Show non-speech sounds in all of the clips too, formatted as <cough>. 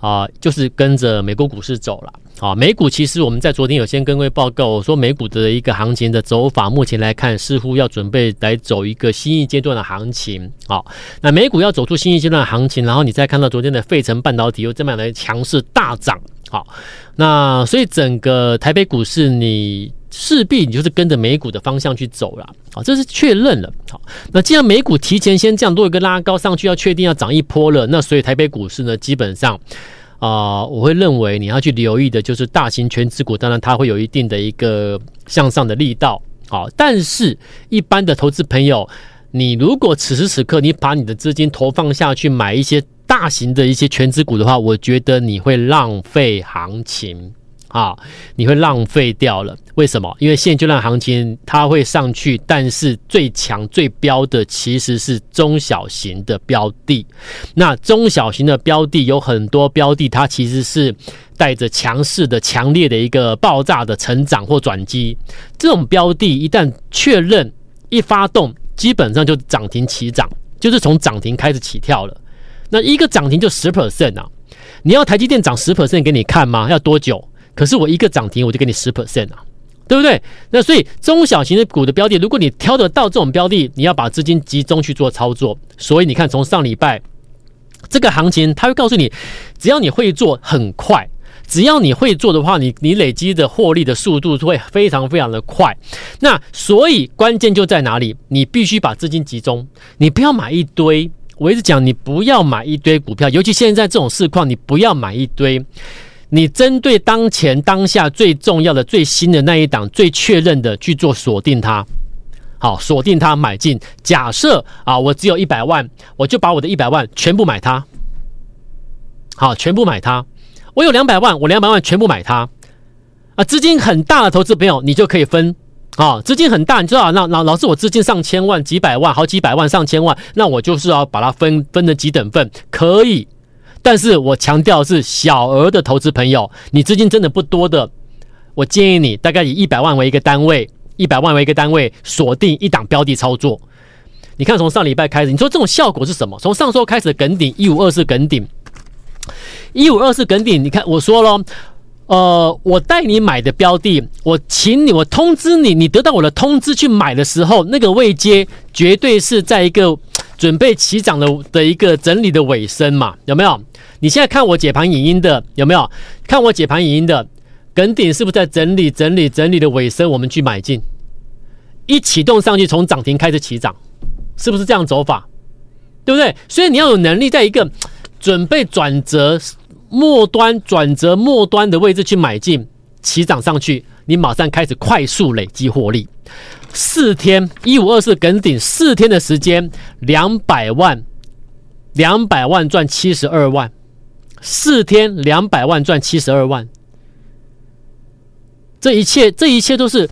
啊，就是跟着美国股市走了。啊，美股其实我们在昨天有先跟各位报告我说，美股的一个行情的走法，目前来看似乎要准备来走一个新一阶段的行情。好，那美股要走出新一阶段的行情，然后你再看到昨天的费城半导体又这么样的强势大涨。好，那所以整个台北股市你势必你就是跟着美股的方向去走了。好，这是确认了。好，那既然美股提前先这样做一个拉高上去，要确定要涨一波了，那所以台北股市呢，基本上。啊、我会认为你要去留意的就是大型全值股，当然它会有一定的一个向上的力道，好，但是一般的投资朋友，你如果此时此刻你把你的资金投放下去买一些大型的一些全值股的话，我觉得你会浪费行情。啊，你会浪费掉了。为什么？因为现阶段行情它会上去，但是最强最标的其实是中小型的标的。那中小型的标的有很多标的，它其实是带着强势的、强烈的一个爆炸的成长或转机。这种标的一旦确认一发动，基本上就涨停起涨，就是从涨停开始起跳了。那一个涨停就十 percent 啊！你要台积电涨十 percent 给你看吗？要多久？可是我一个涨停我就给你十 percent 啊，对不对？那所以中小型的股的标的，如果你挑得到这种标的，你要把资金集中去做操作。所以你看，从上礼拜这个行情，他会告诉你，只要你会做，很快；只要你会做的话，你你累积的获利的速度会非常非常的快。那所以关键就在哪里？你必须把资金集中，你不要买一堆。我一直讲，你不要买一堆股票，尤其现在这种市况，你不要买一堆。你针对当前当下最重要的、最新的那一档、最确认的去做锁定它，好，锁定它买进。假设啊，我只有一百万，我就把我的一百万全部买它，好，全部买它。我有两百万，我两百万全部买它。啊，资金很大的投资朋友，你就可以分啊，资金很大，你知道，那老老师我资金上千万、几百万、好几百万、上千万，那我就是要把它分分成几等份，可以。但是我强调是小额的投资朋友，你资金真的不多的，我建议你大概以一百万为一个单位，一百万为一个单位锁定一档标的操作。你看从上礼拜开始，你说这种效果是什么？从上周开始的梗顶一五二四梗顶，一五二四梗顶，你看我说了，呃，我带你买的标的，我请你，我通知你，你得到我的通知去买的时候，那个位阶绝对是在一个。准备起涨的的一个整理的尾声嘛，有没有？你现在看我解盘影音的有没有？看我解盘影音的，耿顶是不是在整理整理整理的尾声？我们去买进，一启动上去，从涨停开始起涨，是不是这样走法？对不对？所以你要有能力，在一个 <tsk> 准备转折末端、转折末端的位置去买进，起涨上去，你马上开始快速累积获利。四天一五二四耿鼎，四天的时间两百万，两百万赚七十二万，四天两百万赚七十二万，这一切这一切都是，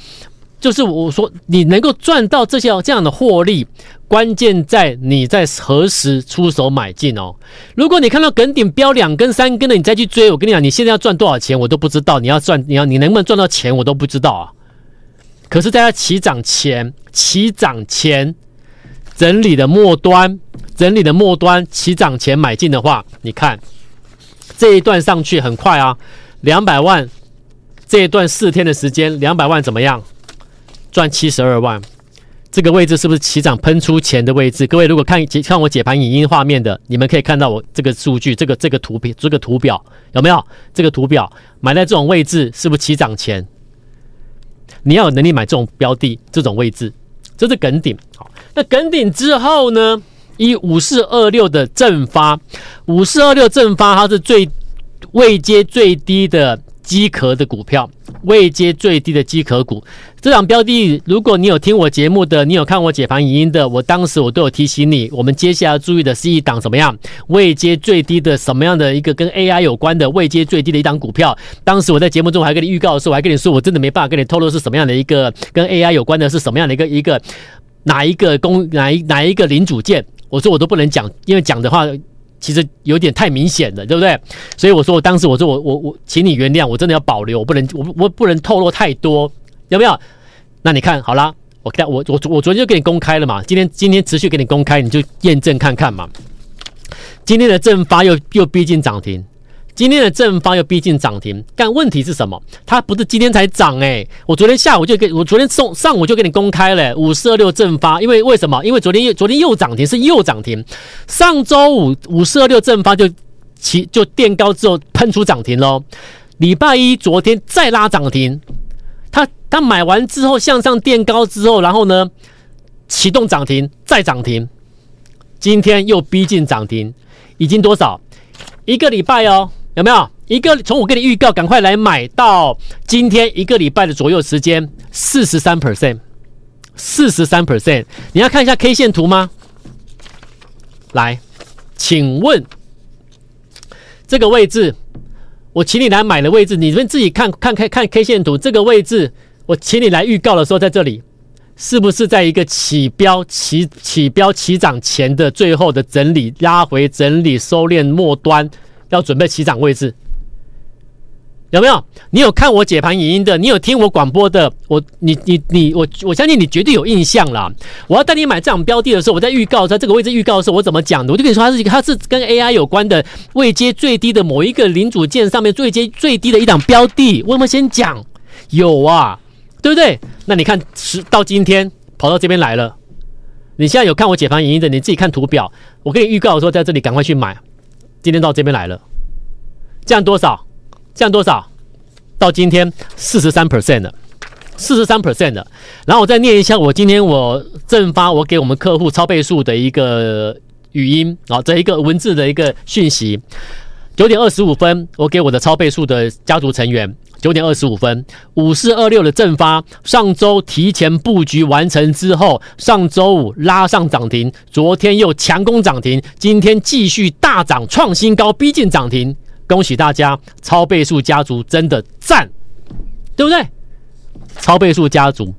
就是我说你能够赚到这些这样的获利，关键在你在何时出手买进哦。如果你看到耿鼎飙两根三根的，你再去追，我跟你讲，你现在要赚多少钱我都不知道，你要赚你要你能不能赚到钱我都不知道啊。可是，在它起涨前，起涨前整理的末端，整理的末端起涨前买进的话，你看这一段上去很快啊，两百万，这一段四天的时间，两百万怎么样？赚七十二万，这个位置是不是起涨喷出前的位置？各位如果看解看我解盘影音画面的，你们可以看到我这个数据，这个这个图片，这个图表有没有？这个图表买在这种位置，是不是起涨前？你要有能力买这种标的，这种位置，这是梗顶。好，那梗顶之后呢？以五四二六的正发，五四二六正发，它是最未接最低的机壳的股票。位阶最低的机壳股。这档标的，如果你有听我节目的，你有看我解盘影音的，我当时我都有提醒你，我们接下来要注意的是一档什么样位阶最低的什么样的一个跟 AI 有关的位阶最低的一档股票。当时我在节目中还跟你预告的时候，我还跟你说，我真的没办法跟你透露是什么样的一个跟 AI 有关的，是什么样的一个一个哪一个公哪一哪一个零组件，我说我都不能讲，因为讲的话。其实有点太明显了，对不对？所以我说，我当时我说我我我，请你原谅，我真的要保留，我不能我我不能透露太多，有没有？那你看好啦，我看我我我昨天就给你公开了嘛，今天今天持续给你公开，你就验证看看嘛。今天的正发又又逼近涨停。今天的正发又逼近涨停，但问题是什么？它不是今天才涨哎！我昨天下午就给我昨天上上午就给你公开了五四二六正发，因为为什么？因为昨天又昨天又涨停，是又涨停。上周五五四二六正发就起就垫高之后喷出涨停喽。礼拜一昨天再拉涨停，他他买完之后向上垫高之后，然后呢启动涨停再涨停，今天又逼近涨停，已经多少？一个礼拜哦。有没有一个从我给你预告，赶快来买到今天一个礼拜的左右时间，四十三 percent，四十三 percent。你要看一下 K 线图吗？来，请问这个位置，我请你来买的位置，你们自己看看看看 K 线图，这个位置我请你来预告的时候，在这里是不是在一个起标起起标起涨前的最后的整理拉回整理收敛末端？要准备起涨位置，有没有？你有看我解盘影音的？你有听我广播的？我你你你我我相信你绝对有印象啦。我要带你买这样标的的时候，我在预告在这个位置预告的时候，我怎么讲的？我就跟你说，它是它是跟 AI 有关的位阶最低的某一个零组件上面最阶最低的一档标的。我有没有先讲？有啊，对不对？那你看，是到今天跑到这边来了。你现在有看我解盘影音的？你自己看图表。我给你预告的时候，在这里赶快去买。今天到这边来了，降多少？降多少？到今天四十三 percent 的，四十三 percent 的。然后我再念一下，我今天我正发我给我们客户超倍数的一个语音啊，这一个文字的一个讯息。九点二十五分，我给我的超倍数的家族成员。九点二十五分，五四二六的正发，上周提前布局完成之后，上周五拉上涨停，昨天又强攻涨停，今天继续大涨创新高，逼近涨停，恭喜大家！超倍数家族真的赞，对不对？超倍数家族，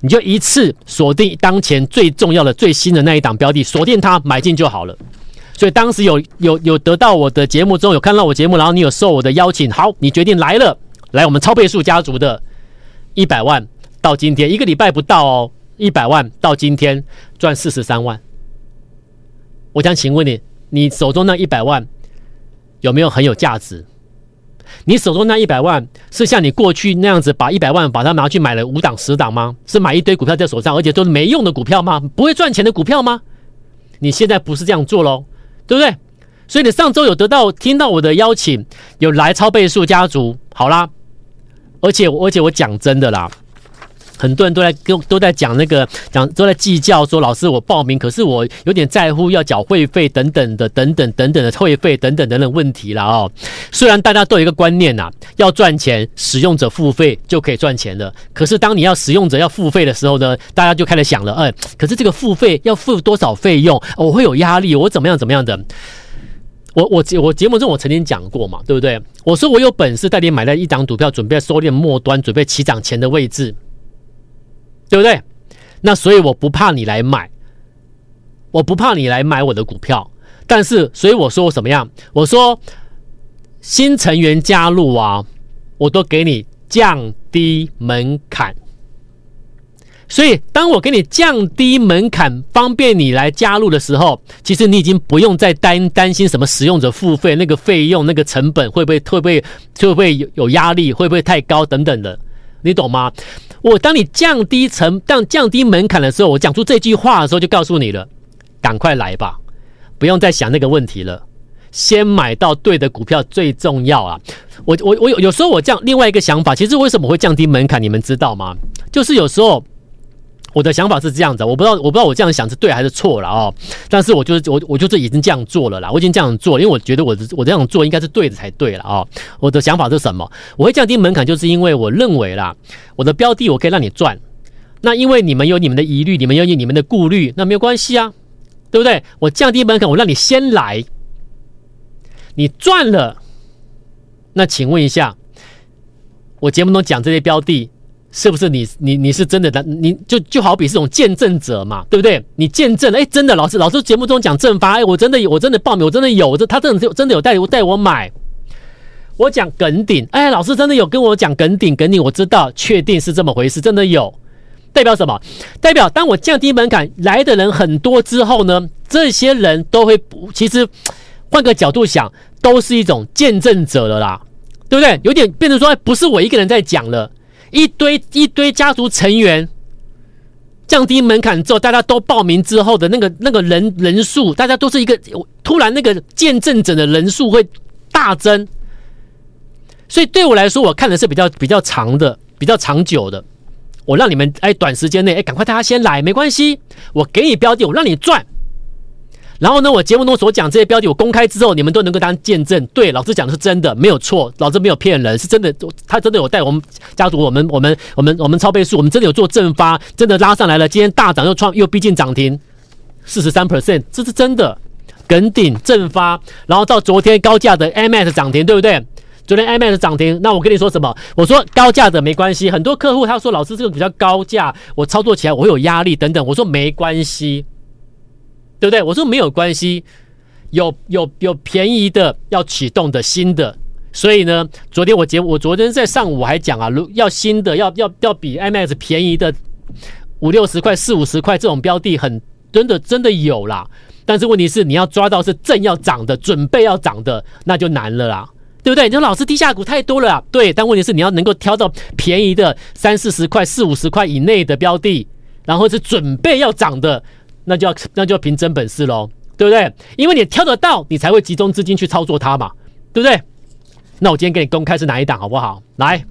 你就一次锁定当前最重要的、最新的那一档标的，锁定它买进就好了。所以当时有有有得到我的节目中有看到我节目，然后你有受我的邀请，好，你决定来了，来我们超倍数家族的一百万到今天一个礼拜不到哦，一百万到今天赚四十三万。我想请问你，你手中那一百万有没有很有价值？你手中那一百万是像你过去那样子把一百万把它拿去买了五档十档吗？是买一堆股票在手上，而且都是没用的股票吗？不会赚钱的股票吗？你现在不是这样做喽？对不对？所以你上周有得到听到我的邀请，有来超倍数家族，好啦，而且而且我讲真的啦，很多人都在跟都在讲那个讲都在计较说，老师我报名，可是我有点在乎要缴会费等等的等等等等的会费等等等等问题了哦。虽然大家都有一个观念呐、啊，要赚钱，使用者付费就可以赚钱了。可是当你要使用者要付费的时候呢，大家就开始想了，哎，可是这个付费要付多少费用？我会有压力，我怎么样怎么样的？我我我节目中我曾经讲过嘛，对不对？我说我有本事带你买了一档股票，准备收敛末端，准备起涨前的位置，对不对？那所以我不怕你来买，我不怕你来买我的股票，但是所以我说我怎么样？我说。新成员加入啊，我都给你降低门槛。所以，当我给你降低门槛，方便你来加入的时候，其实你已经不用再担担心什么使用者付费那个费用、那个成本会不会会不会会不会有有压力，会不会太高等等的，你懂吗？我当你降低成当降低门槛的时候，我讲出这句话的时候，就告诉你了，赶快来吧，不用再想那个问题了。先买到对的股票最重要啊！我我我有有时候我这样另外一个想法，其实为什么会降低门槛？你们知道吗？就是有时候我的想法是这样子，我不知道，我不知道我这样想是对还是错了哦。但是我就是我，我就是已经这样做了啦，我已经这样做，因为我觉得我我这样做应该是对的才对了哦。我的想法是什么？我会降低门槛，就是因为我认为啦，我的标的我可以让你赚。那因为你们有你们的疑虑，你们有你们的顾虑，那没有关系啊，对不对？我降低门槛，我让你先来，你赚了。那请问一下，我节目中讲这些标的。是不是你你你是真的的？你就就好比是种见证者嘛，对不对？你见证了，哎，真的，老师老师节目中讲正发，哎，我真的，我真的报名，我真的有，这他真的真的有带我带我买。我讲耿鼎，哎，老师真的有跟我讲耿鼎，耿鼎我知道，确定是这么回事，真的有。代表什么？代表当我降低门槛来的人很多之后呢，这些人都会，其实换个角度想，都是一种见证者了啦，对不对？有点变成说，不是我一个人在讲了。一堆一堆家族成员降低门槛之后，大家都报名之后的那个那个人人数，大家都是一个突然那个见证者的人数会大增，所以对我来说，我看的是比较比较长的、比较长久的。我让你们哎，短时间内哎，赶快大家先来，没关系，我给你标的，我让你赚。然后呢，我节目中所讲这些标题，我公开之后，你们都能够当见证。对，老师讲的是真的，没有错，老师没有骗人，是真的。他真的有带我们家族，我们我们我们我们超倍数，我们真的有做正发，真的拉上来了。今天大涨又创又逼近涨停，四十三 percent，这是真的。耿鼎正发，然后到昨天高价的 MS 涨停，对不对？昨天 MS 涨停，那我跟你说什么？我说高价的没关系，很多客户他说老师这个比较高价，我操作起来我会有压力等等。我说没关系。对不对？我说没有关系，有有有便宜的要启动的新的，所以呢，昨天我节我昨天在上午还讲啊，如要新的要要要比 MX 便宜的五六十块四五十块这种标的很真的真的有啦，但是问题是你要抓到是正要涨的，准备要涨的，那就难了啦，对不对？你说老师低价股太多了啦，对，但问题是你要能够挑到便宜的三四十块四五十块以内的标的，然后是准备要涨的。那就要那就要凭真本事喽，对不对？因为你挑得到，你才会集中资金去操作它嘛，对不对？那我今天给你公开是哪一档好不好？来，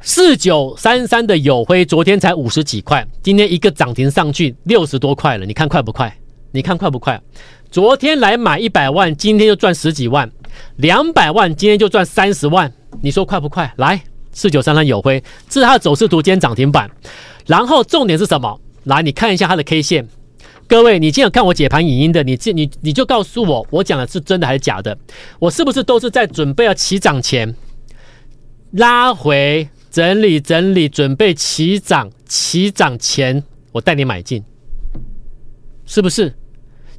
四九三三的友辉，昨天才五十几块，今天一个涨停上去六十多块了，你看快不快？你看快不快？昨天来买一百万，今天就赚十几万，两百万今天就赚三十万，你说快不快？来，四九三三友辉，这是它的走势图，今天涨停板，然后重点是什么？来，你看一下它的 K 线。各位，你今天有看我解盘影音的，你这你你就告诉我，我讲的是真的还是假的？我是不是都是在准备要起涨前拉回整理整理，准备起涨起涨前，我带你买进，是不是？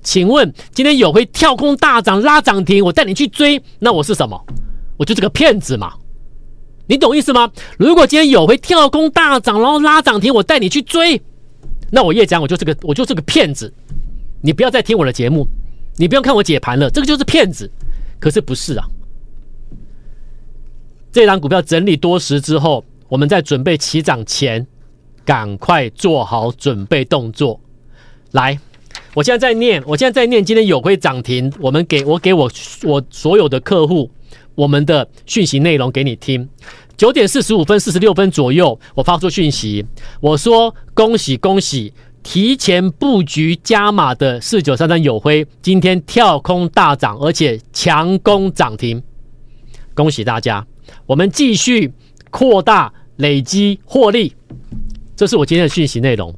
请问今天有会跳空大涨拉涨停，我带你去追，那我是什么？我就是个骗子嘛？你懂意思吗？如果今天有会跳空大涨，然后拉涨停，我带你去追。那我叶讲，我就是个我就是个骗子，你不要再听我的节目，你不用看我解盘了，这个就是骗子。可是不是啊？这张股票整理多时之后，我们在准备起涨前，赶快做好准备动作。来，我现在在念，我现在在念，今天有会涨停，我们给我给我我所有的客户，我们的讯息内容给你听。九点四十五分、四十六分左右，我发出讯息，我说恭喜恭喜，提前布局加码的四九三三友辉，今天跳空大涨，而且强攻涨停，恭喜大家！我们继续扩大累积获利，这是我今天的讯息内容。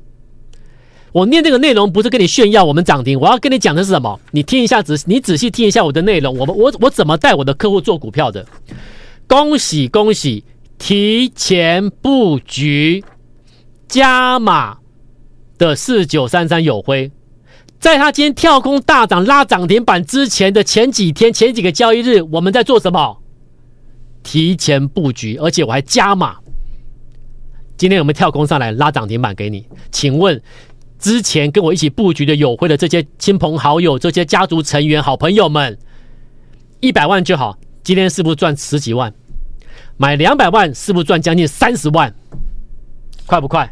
我念这个内容不是跟你炫耀我们涨停，我要跟你讲的是什么？你听一下，仔你仔细听一下我的内容。我们我我怎么带我的客户做股票的？恭喜恭喜！提前布局加码的四九三三友辉，在他今天跳空大涨拉涨停板之前的前几天、前几个交易日，我们在做什么？提前布局，而且我还加码。今天我们跳空上来拉涨停板给你，请问之前跟我一起布局的友辉的这些亲朋好友、这些家族成员、好朋友们，一百万就好，今天是不是赚十几万？买两百万是不是赚将近三十万？快不快？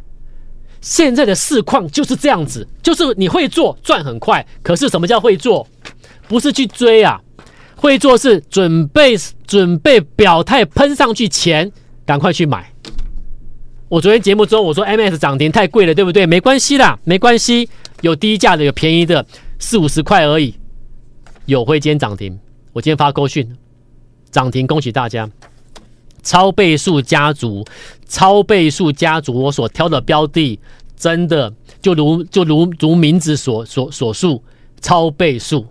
现在的市况就是这样子，就是你会做赚很快。可是什么叫会做？不是去追啊，会做是准备准备表态喷上去前赶快去买。我昨天节目中我说 MS 涨停太贵了，对不对？没关系啦，没关系，有低价的，有便宜的，四五十块而已。有会今天涨停，我今天发扣讯涨停，恭喜大家！超倍数家族，超倍数家族，我所挑的标的，真的就如就如如名字所所所述，超倍数。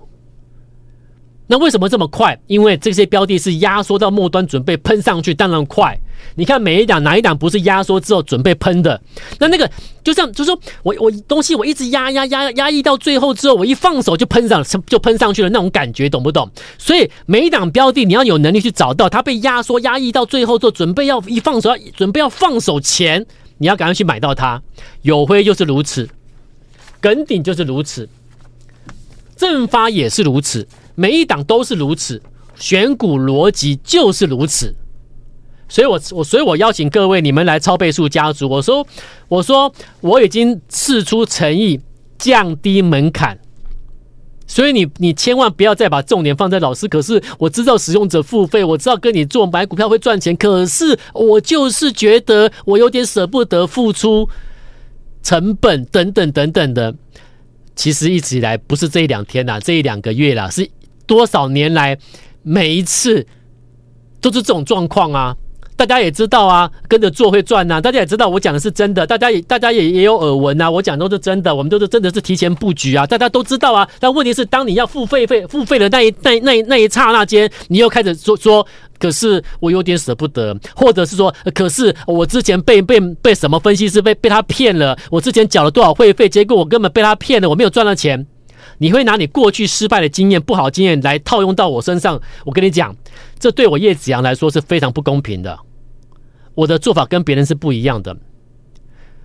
那为什么这么快？因为这些标的是压缩到末端，准备喷上去，当然快。你看每一档哪一档不是压缩之后准备喷的？那那个就像就是说我我东西我一直压压压压抑到最后之后，我一放手就喷上就喷上去了那种感觉，懂不懂？所以每一档标的你要有能力去找到它被压缩压抑到最后之后，准备要一放手要准备要放手前，你要赶快去买到它。有辉就是如此，耿鼎就是如此，正发也是如此。每一档都是如此，选股逻辑就是如此，所以我我所以我邀请各位你们来超倍数家族。我说我说我已经试出诚意，降低门槛，所以你你千万不要再把重点放在老师。可是我知道使用者付费，我知道跟你做买股票会赚钱，可是我就是觉得我有点舍不得付出成本等等等等的。其实一直以来不是这一两天啦，这一两个月啦，是。多少年来，每一次都是这种状况啊！大家也知道啊，跟着做会赚呐、啊。大家也知道我讲的是真的，大家也大家也也有耳闻啊。我讲都是真的，我们都是真的是提前布局啊。大家都知道啊。但问题是，当你要付费费付费的那一那那那一刹那间，你又开始说说，可是我有点舍不得，或者是说，可是我之前被被被什么分析师被被他骗了，我之前缴了多少会费，结果我根本被他骗了，我没有赚到钱。你会拿你过去失败的经验、不好经验来套用到我身上？我跟你讲，这对我叶子阳来说是非常不公平的。我的做法跟别人是不一样的。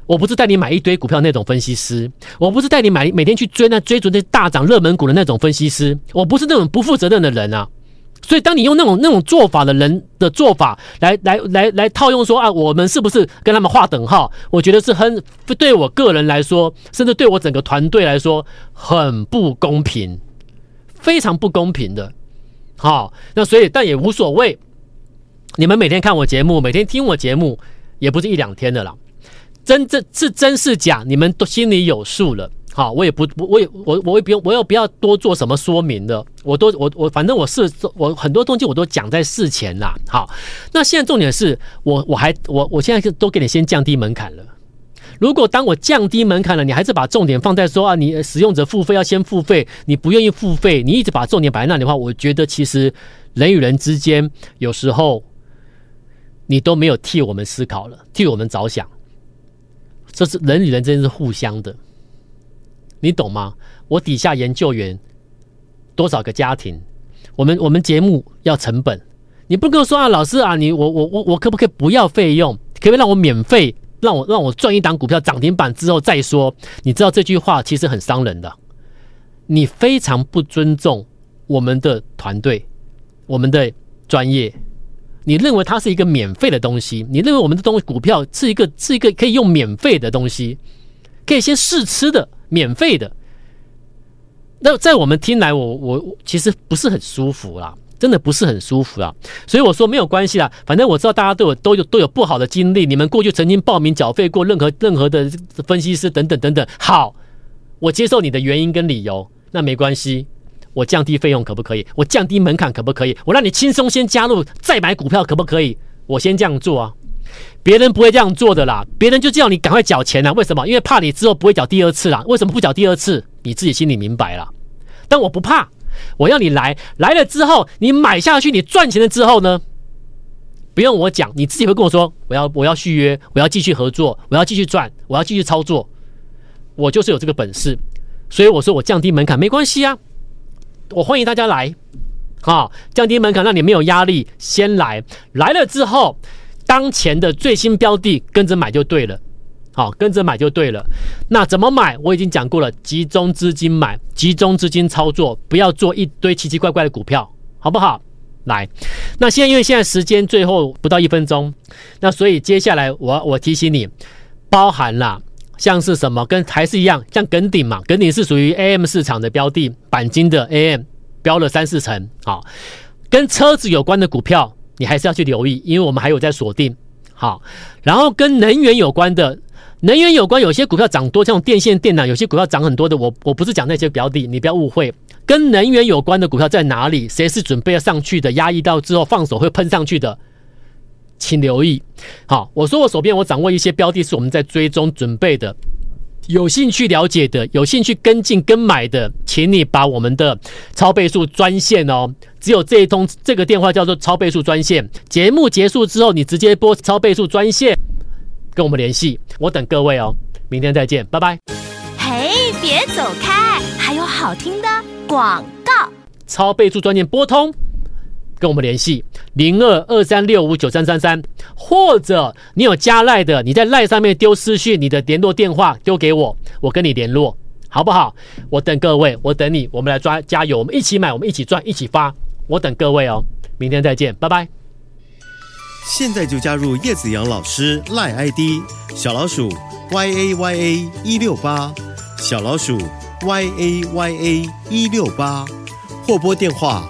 我不是带你买一堆股票那种分析师，我不是带你买每天去追那追逐那大涨热门股的那种分析师，我不是那种不负责任的人啊。所以，当你用那种那种做法的人的做法来来来来套用说啊，我们是不是跟他们划等号？我觉得是很对我个人来说，甚至对我整个团队来说，很不公平，非常不公平的。好，那所以但也无所谓。你们每天看我节目，每天听我节目，也不是一两天的了。真正是真是假，你们都心里有数了。好，我也不，我也我我也不用，我也不要多做什么说明的。我都我我反正我是我很多东西我都讲在事前啦。好，那现在重点是我我还我我现在都给你先降低门槛了。如果当我降低门槛了，你还是把重点放在说啊，你使用者付费要先付费，你不愿意付费，你一直把重点摆在那里的话，我觉得其实人与人之间有时候你都没有替我们思考了，替我们着想。这是人与人之间是互相的。你懂吗？我底下研究员多少个家庭？我们我们节目要成本，你不跟我说啊，老师啊，你我我我我可不可以不要费用？可不可以让我免费？让我让我赚一档股票涨停板之后再说？你知道这句话其实很伤人的，你非常不尊重我们的团队，我们的专业。你认为它是一个免费的东西？你认为我们的东西股票是一个是一个可以用免费的东西，可以先试吃的？免费的，那在我们听来我，我其实不是很舒服啦，真的不是很舒服啦。所以我说没有关系啦，反正我知道大家都有都有都有不好的经历，你们过去曾经报名缴费过任何任何的分析师等等等等。好，我接受你的原因跟理由，那没关系，我降低费用可不可以？我降低门槛可不可以？我让你轻松先加入再买股票可不可以？我先这样做啊。别人不会这样做的啦，别人就叫你赶快缴钱啦。为什么？因为怕你之后不会缴第二次啦。为什么不缴第二次？你自己心里明白了。但我不怕，我要你来，来了之后你买下去，你赚钱了之后呢，不用我讲，你自己会跟我说，我要我要续约，我要继续合作，我要继续赚，我要继续操作，我就是有这个本事。所以我说我降低门槛没关系啊，我欢迎大家来，好，降低门槛让你没有压力，先来，来了之后。当前的最新标的跟着买就对了，好，跟着买就对了。那怎么买？我已经讲过了，集中资金买，集中资金操作，不要做一堆奇奇怪怪的股票，好不好？来，那现在因为现在时间最后不到一分钟，那所以接下来我我提醒你，包含了像是什么，跟还是一样，像耿鼎嘛，耿鼎是属于 AM 市场的标的，钣金的 AM 标了三四成，好，跟车子有关的股票。你还是要去留意，因为我们还有在锁定，好，然后跟能源有关的，能源有关，有些股票涨多，像电线电缆，有些股票涨很多的。我我不是讲那些标的，你不要误会。跟能源有关的股票在哪里？谁是准备要上去的？压抑到之后放手会喷上去的，请留意。好，我说我手边我掌握一些标的，是我们在追踪准备的。有兴趣了解的，有兴趣跟进跟买的，请你把我们的超倍数专线哦，只有这一通这个电话叫做超倍数专线。节目结束之后，你直接拨超倍数专线跟我们联系，我等各位哦。明天再见，拜拜。嘿，别走开，还有好听的广告。超倍数专线拨通。跟我们联系零二二三六五九三三三，或者你有加赖的，你在赖上面丢私讯，你的联络电话丢给我，我跟你联络，好不好？我等各位，我等你，我们来抓加油，我们一起买，我们一起赚，一起发，我等各位哦，明天再见，拜拜。现在就加入叶子阳老师赖 ID 小老鼠 y a y a 一六八小老鼠 y a y a 一六八或拨电话。